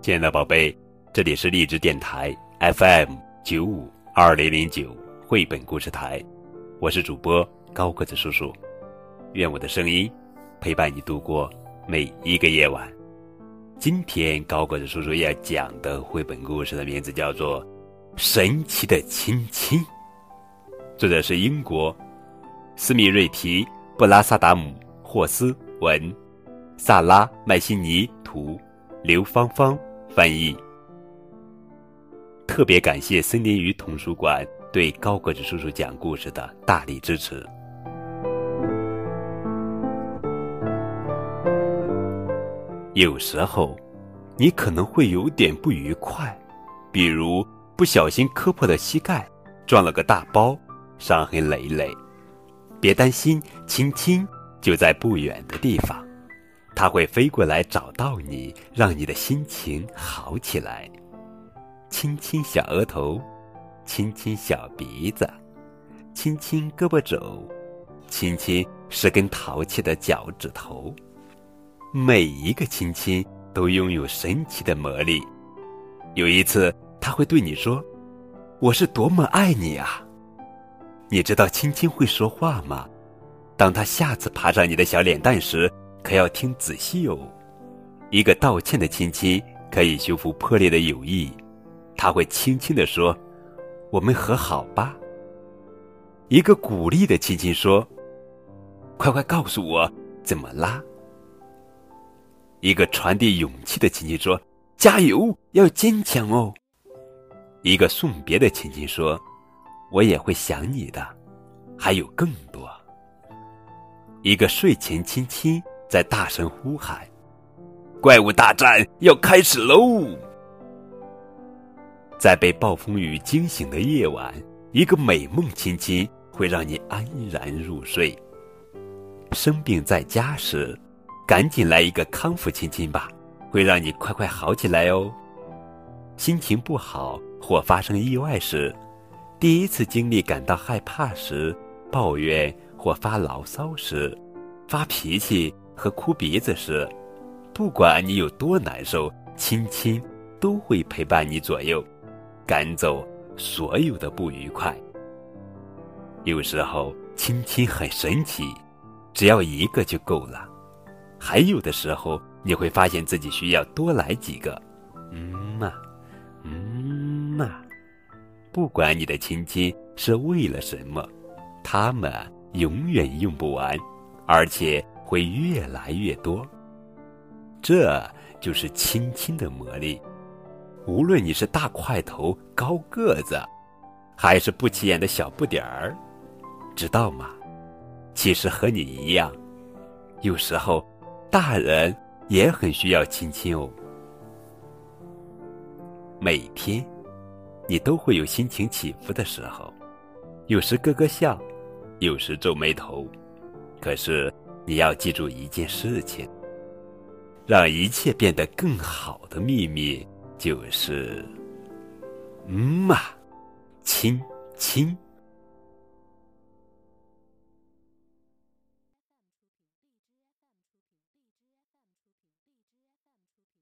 亲爱的宝贝，这里是励志电台 FM 九五二零零九绘本故事台，我是主播高个子叔叔，愿我的声音陪伴你度过每一个夜晚。今天高个子叔叔要讲的绘本故事的名字叫做《神奇的亲亲》，作者是英国斯密瑞提布拉萨达姆霍斯文，萨拉麦西尼图，刘芳芳。翻译。特别感谢森林鱼童书馆对高个子叔叔讲故事的大力支持。有时候，你可能会有点不愉快，比如不小心磕破了膝盖，撞了个大包，伤痕累累。别担心，亲亲就在不远的地方。他会飞过来找到你，让你的心情好起来。亲亲小额头，亲亲小鼻子，亲亲胳膊肘，亲亲十根淘气的脚趾头。每一个亲亲都拥有神奇的魔力。有一次，他会对你说：“我是多么爱你啊！”你知道亲亲会说话吗？当他下次爬上你的小脸蛋时。可要听仔细哦。一个道歉的亲亲可以修复破裂的友谊，他会轻轻地说：“我们和好吧。”一个鼓励的亲亲说：“快快告诉我怎么啦。”一个传递勇气的亲亲说：“加油，要坚强哦。”一个送别的亲亲说：“我也会想你的。”还有更多。一个睡前亲亲。在大声呼喊：“怪物大战要开始喽！”在被暴风雨惊醒的夜晚，一个美梦亲亲会让你安然入睡。生病在家时，赶紧来一个康复亲亲吧，会让你快快好起来哦。心情不好或发生意外时，第一次经历感到害怕时，抱怨或发牢骚时，发脾气。和哭鼻子时，不管你有多难受，亲亲都会陪伴你左右，赶走所有的不愉快。有时候亲亲很神奇，只要一个就够了；还有的时候你会发现自己需要多来几个。嗯嘛，嗯嘛，不管你的亲亲是为了什么，他们永远用不完，而且。会越来越多，这就是亲亲的魔力。无论你是大块头、高个子，还是不起眼的小不点儿，知道吗？其实和你一样，有时候大人也很需要亲亲哦。每天，你都会有心情起伏的时候，有时咯咯笑，有时皱眉头，可是。你要记住一件事情：让一切变得更好的秘密就是，嗯嘛，亲亲。